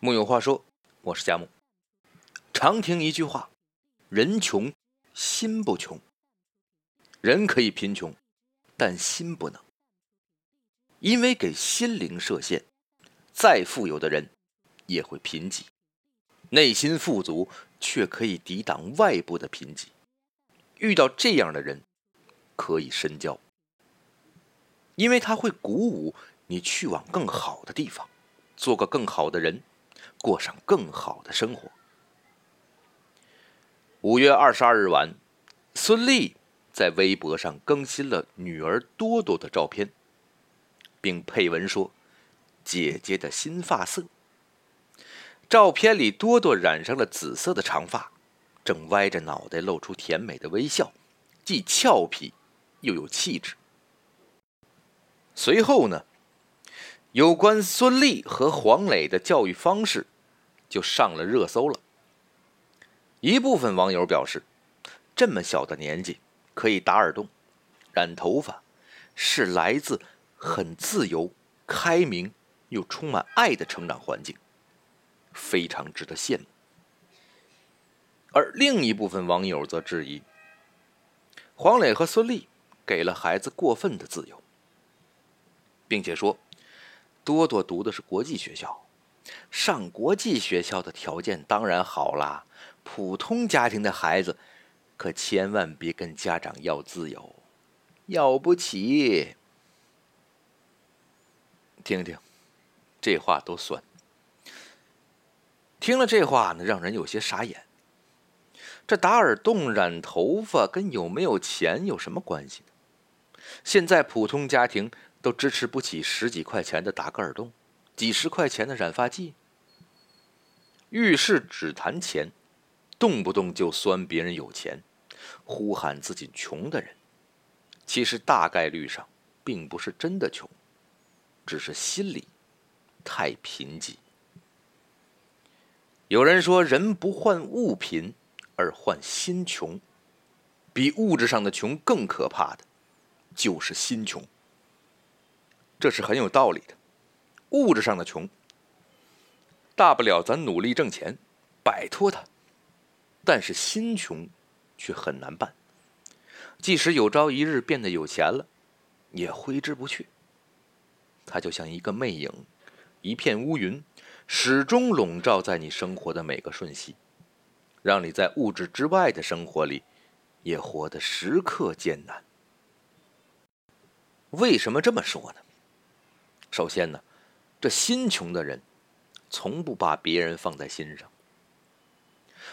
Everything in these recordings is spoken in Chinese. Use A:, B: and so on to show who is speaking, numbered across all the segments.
A: 木有话说，我是佳木。常听一句话：人穷，心不穷。人可以贫穷，但心不能，因为给心灵设限。再富有的人也会贫瘠，内心富足却可以抵挡外部的贫瘠。遇到这样的人，可以深交，因为他会鼓舞你去往更好的地方，做个更好的人，过上更好的生活。五月二十二日晚，孙俪在微博上更新了女儿多多的照片，并配文说。姐姐的新发色。照片里，多多染上了紫色的长发，正歪着脑袋，露出甜美的微笑，既俏皮又有气质。随后呢，有关孙俪和黄磊的教育方式就上了热搜了。一部分网友表示，这么小的年纪可以打耳洞、染头发，是来自很自由、开明。又充满爱的成长环境，非常值得羡慕。而另一部分网友则质疑，黄磊和孙俪给了孩子过分的自由，并且说，多多读的是国际学校，上国际学校的条件当然好啦，普通家庭的孩子可千万别跟家长要自由，要不起。听听。这话都酸。听了这话呢，让人有些傻眼。这打耳洞、染头发跟有没有钱有什么关系呢？现在普通家庭都支持不起十几块钱的打个耳洞，几十块钱的染发剂。遇事只谈钱，动不动就酸别人有钱，呼喊自己穷的人，其实大概率上并不是真的穷，只是心里。太贫瘠。有人说，人不患物贫，而患心穷。比物质上的穷更可怕的，就是心穷。这是很有道理的。物质上的穷，大不了咱努力挣钱，摆脱它；但是心穷，却很难办。即使有朝一日变得有钱了，也挥之不去。它就像一个魅影。一片乌云，始终笼罩在你生活的每个瞬息，让你在物质之外的生活里，也活得时刻艰难。为什么这么说呢？首先呢，这心穷的人，从不把别人放在心上。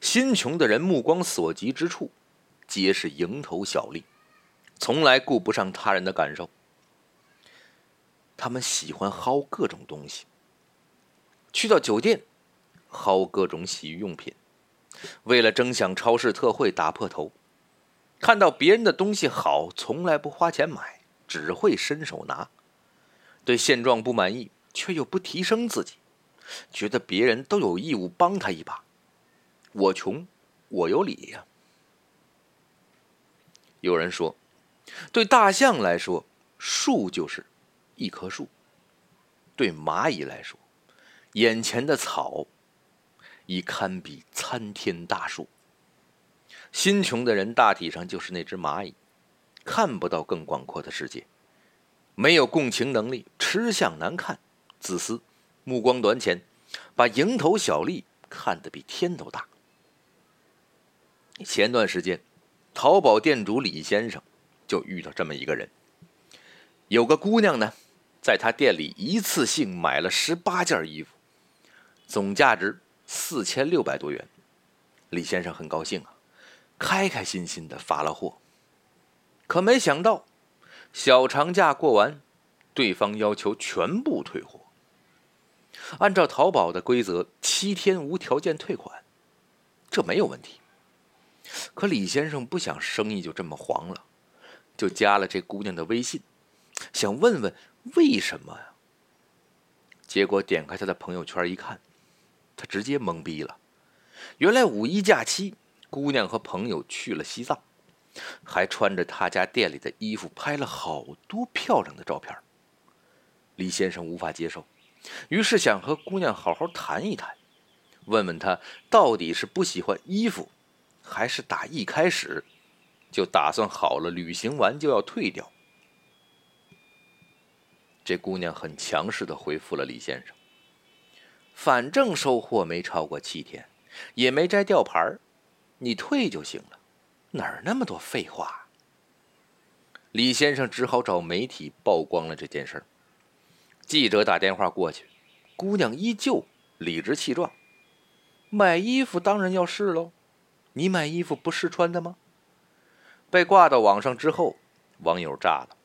A: 心穷的人目光所及之处，皆是蝇头小利，从来顾不上他人的感受。他们喜欢薅各种东西。去到酒店，薅各种洗浴用品，为了争享超市特惠打破头。看到别人的东西好，从来不花钱买，只会伸手拿。对现状不满意，却又不提升自己，觉得别人都有义务帮他一把。我穷，我有理呀。有人说，对大象来说，树就是一棵树；对蚂蚁来说，眼前的草，已堪比参天大树。心穷的人大体上就是那只蚂蚁，看不到更广阔的世界，没有共情能力，吃相难看，自私，目光短浅，把蝇头小利看得比天都大。前段时间，淘宝店主李先生就遇到这么一个人，有个姑娘呢，在他店里一次性买了十八件衣服。总价值四千六百多元，李先生很高兴啊，开开心心的发了货。可没想到，小长假过完，对方要求全部退货。按照淘宝的规则，七天无条件退款，这没有问题。可李先生不想生意就这么黄了，就加了这姑娘的微信，想问问为什么呀？结果点开她的朋友圈一看。他直接懵逼了，原来五一假期，姑娘和朋友去了西藏，还穿着他家店里的衣服拍了好多漂亮的照片。李先生无法接受，于是想和姑娘好好谈一谈，问问她到底是不喜欢衣服，还是打一开始就打算好了，旅行完就要退掉。这姑娘很强势的回复了李先生：“反正收货没超过七天，也没摘吊牌你退就行了，哪儿那么多废话？”李先生只好找媒体曝光了这件事儿。记者打电话过去，姑娘依旧理直气壮：“买衣服当然要试喽，你买衣服不试穿的吗？”被挂到网上之后，网友炸了。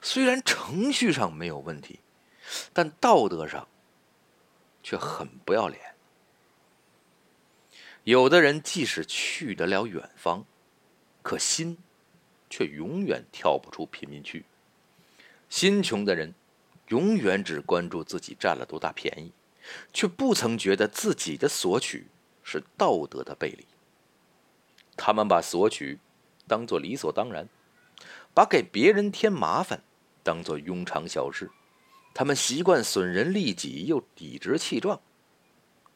A: 虽然程序上没有问题，但道德上却很不要脸。有的人即使去得了远方，可心。却永远跳不出贫民区。心穷的人，永远只关注自己占了多大便宜，却不曾觉得自己的索取是道德的背离。他们把索取当做理所当然，把给别人添麻烦当做庸常小事。他们习惯损人利己，又理直气壮。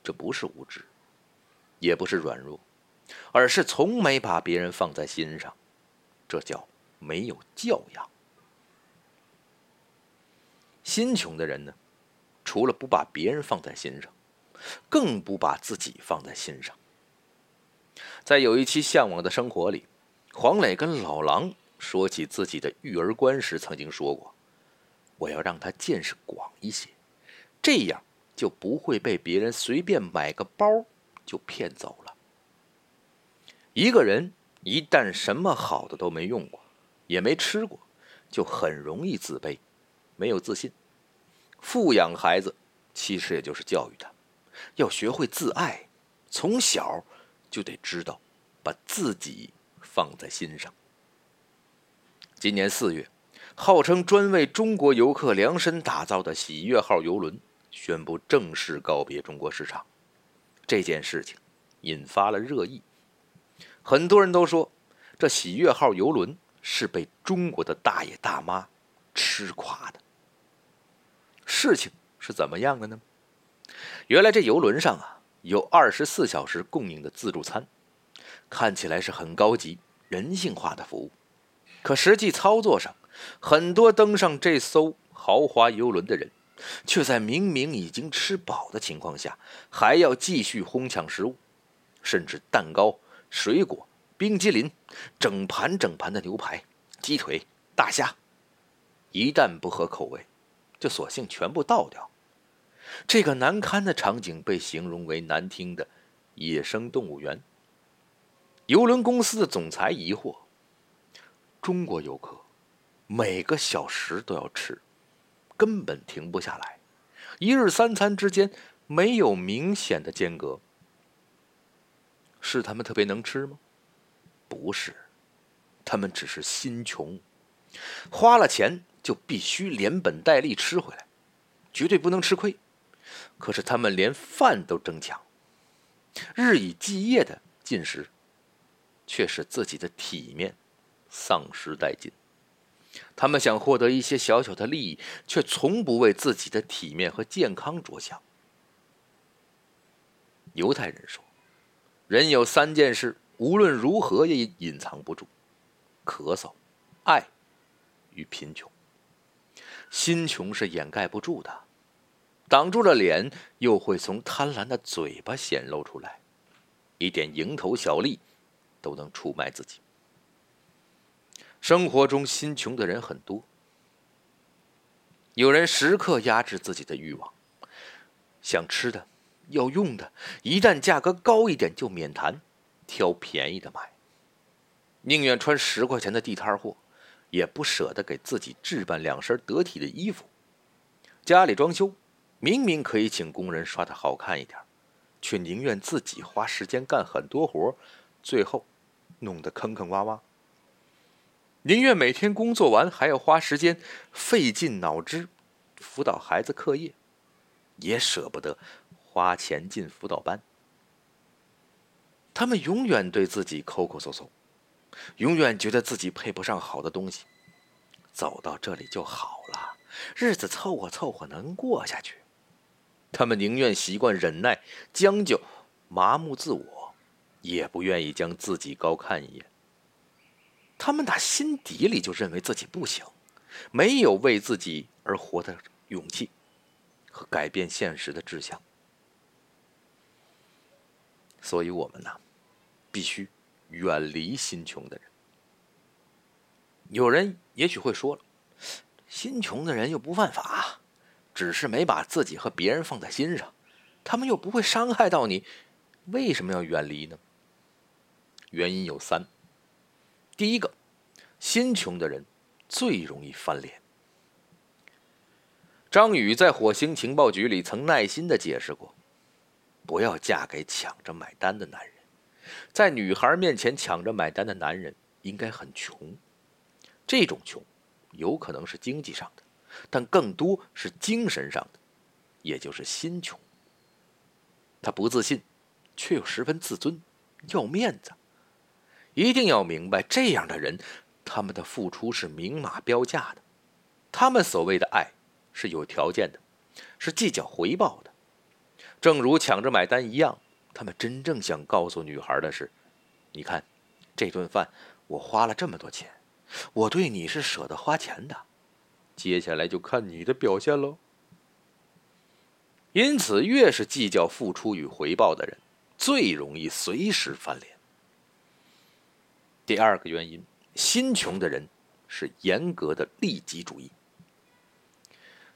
A: 这不是无知，也不是软弱，而是从没把别人放在心上。这叫没有教养。心穷的人呢，除了不把别人放在心上，更不把自己放在心上。在有一期《向往的生活》里，黄磊跟老狼说起自己的育儿观时，曾经说过：“我要让他见识广一些，这样就不会被别人随便买个包就骗走了。”一个人。一旦什么好的都没用过，也没吃过，就很容易自卑，没有自信。富养孩子，其实也就是教育他，要学会自爱，从小就得知道把自己放在心上。今年四月，号称专为中国游客量身打造的喜悦号游轮宣布正式告别中国市场，这件事情引发了热议。很多人都说，这喜悦号游轮是被中国的大爷大妈吃垮的。事情是怎么样的呢？原来这游轮上啊有二十四小时供应的自助餐，看起来是很高级、人性化的服务。可实际操作上，很多登上这艘豪华游轮的人，却在明明已经吃饱的情况下，还要继续哄抢食物，甚至蛋糕。水果、冰激凌，整盘整盘的牛排、鸡腿、大虾，一旦不合口味，就索性全部倒掉。这个难堪的场景被形容为难听的“野生动物园”。游轮公司的总裁疑惑：中国游客每个小时都要吃，根本停不下来，一日三餐之间没有明显的间隔。是他们特别能吃吗？不是，他们只是心穷，花了钱就必须连本带利吃回来，绝对不能吃亏。可是他们连饭都争抢，日以继夜的进食，却使自己的体面丧失殆尽。他们想获得一些小小的利益，却从不为自己的体面和健康着想。犹太人说。人有三件事，无论如何也隐藏不住：咳嗽、爱与贫穷。心穷是掩盖不住的，挡住了脸，又会从贪婪的嘴巴显露出来，一点蝇头小利都能出卖自己。生活中心穷的人很多，有人时刻压制自己的欲望，想吃的。要用的，一旦价格高一点就免谈，挑便宜的买。宁愿穿十块钱的地摊货，也不舍得给自己置办两身得体的衣服。家里装修，明明可以请工人刷的好看一点，却宁愿自己花时间干很多活，最后弄得坑坑洼洼。宁愿每天工作完还要花时间费尽脑汁辅导孩子课业，也舍不得。花钱进辅导班，他们永远对自己抠抠搜搜，永远觉得自己配不上好的东西。走到这里就好了，日子凑合凑合能过下去。他们宁愿习惯忍耐、将就、麻木自我，也不愿意将自己高看一眼。他们打心底里就认为自己不行，没有为自己而活的勇气和改变现实的志向。所以，我们呢，必须远离心穷的人。有人也许会说了，心穷的人又不犯法。只是没把自己和别人放在心上，他们又不会伤害到你，为什么要远离呢？原因有三。第一个，心穷的人最容易翻脸。张宇在火星情报局里曾耐心的解释过：不要嫁给抢着买单的男人，在女孩面前抢着买单的男人应该很穷，这种穷有可能是经济上的。但更多是精神上的，也就是心穷。他不自信，却又十分自尊，要面子。一定要明白，这样的人，他们的付出是明码标价的。他们所谓的爱，是有条件的，是计较回报的。正如抢着买单一样，他们真正想告诉女孩的是：你看，这顿饭我花了这么多钱，我对你是舍得花钱的。接下来就看你的表现喽。因此，越是计较付出与回报的人，最容易随时翻脸。第二个原因，心穷的人是严格的利己主义。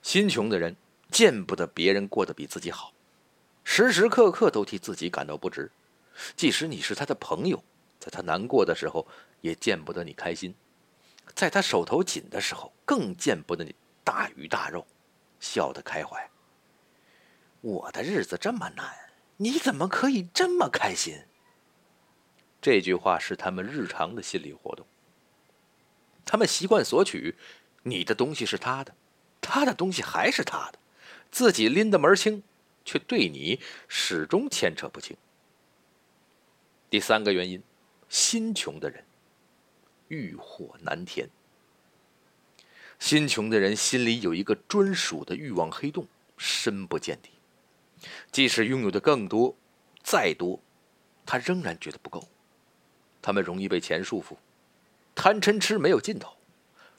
A: 心穷的人见不得别人过得比自己好，时时刻刻都替自己感到不值。即使你是他的朋友，在他难过的时候，也见不得你开心。在他手头紧的时候，更见不得你大鱼大肉，笑得开怀。我的日子这么难，你怎么可以这么开心？这句话是他们日常的心理活动。他们习惯索取，你的东西是他的，他的东西还是他的，自己拎得门清，却对你始终牵扯不清。第三个原因，心穷的人。欲火难填，心穷的人心里有一个专属的欲望黑洞，深不见底。即使拥有的更多，再多，他仍然觉得不够。他们容易被钱束缚，贪嗔痴没有尽头，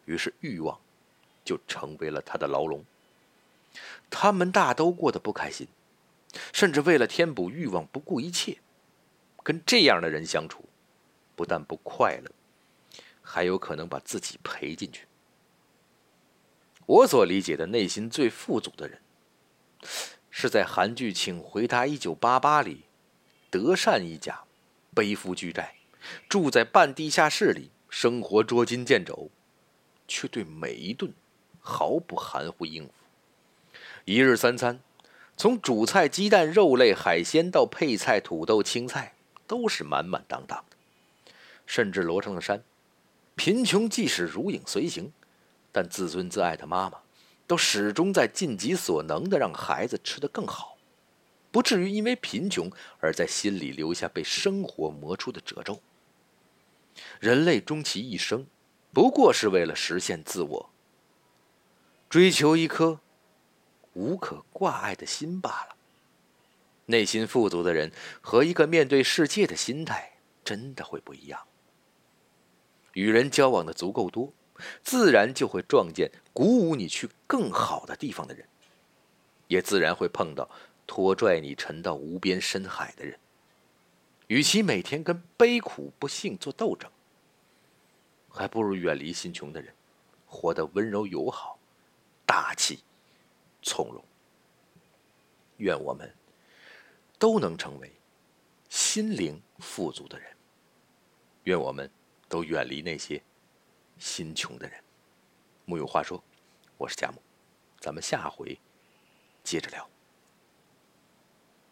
A: 于是欲望就成为了他的牢笼。他们大都过得不开心，甚至为了填补欲望不顾一切。跟这样的人相处，不但不快乐。还有可能把自己赔进去。我所理解的内心最富足的人，是在韩剧《请回答一九八八》里，德善一家背负巨债，住在半地下室里，生活捉襟见肘，却对每一顿毫不含糊应付。一日三餐，从主菜鸡蛋、肉类、海鲜到配菜土豆、青菜，都是满满当当的，甚至罗成了山。贫穷即使如影随形，但自尊自爱的妈妈都始终在尽己所能的让孩子吃得更好，不至于因为贫穷而在心里留下被生活磨出的褶皱。人类终其一生，不过是为了实现自我，追求一颗无可挂碍的心罢了。内心富足的人和一个面对世界的心态，真的会不一样。与人交往的足够多，自然就会撞见鼓舞你去更好的地方的人，也自然会碰到拖拽你沉到无边深海的人。与其每天跟悲苦不幸做斗争，还不如远离心穷的人，活得温柔友好、大气、从容。愿我们都能成为心灵富足的人。愿我们。都远离那些心穷的人。木有话说，我是贾木，咱们下回接着聊。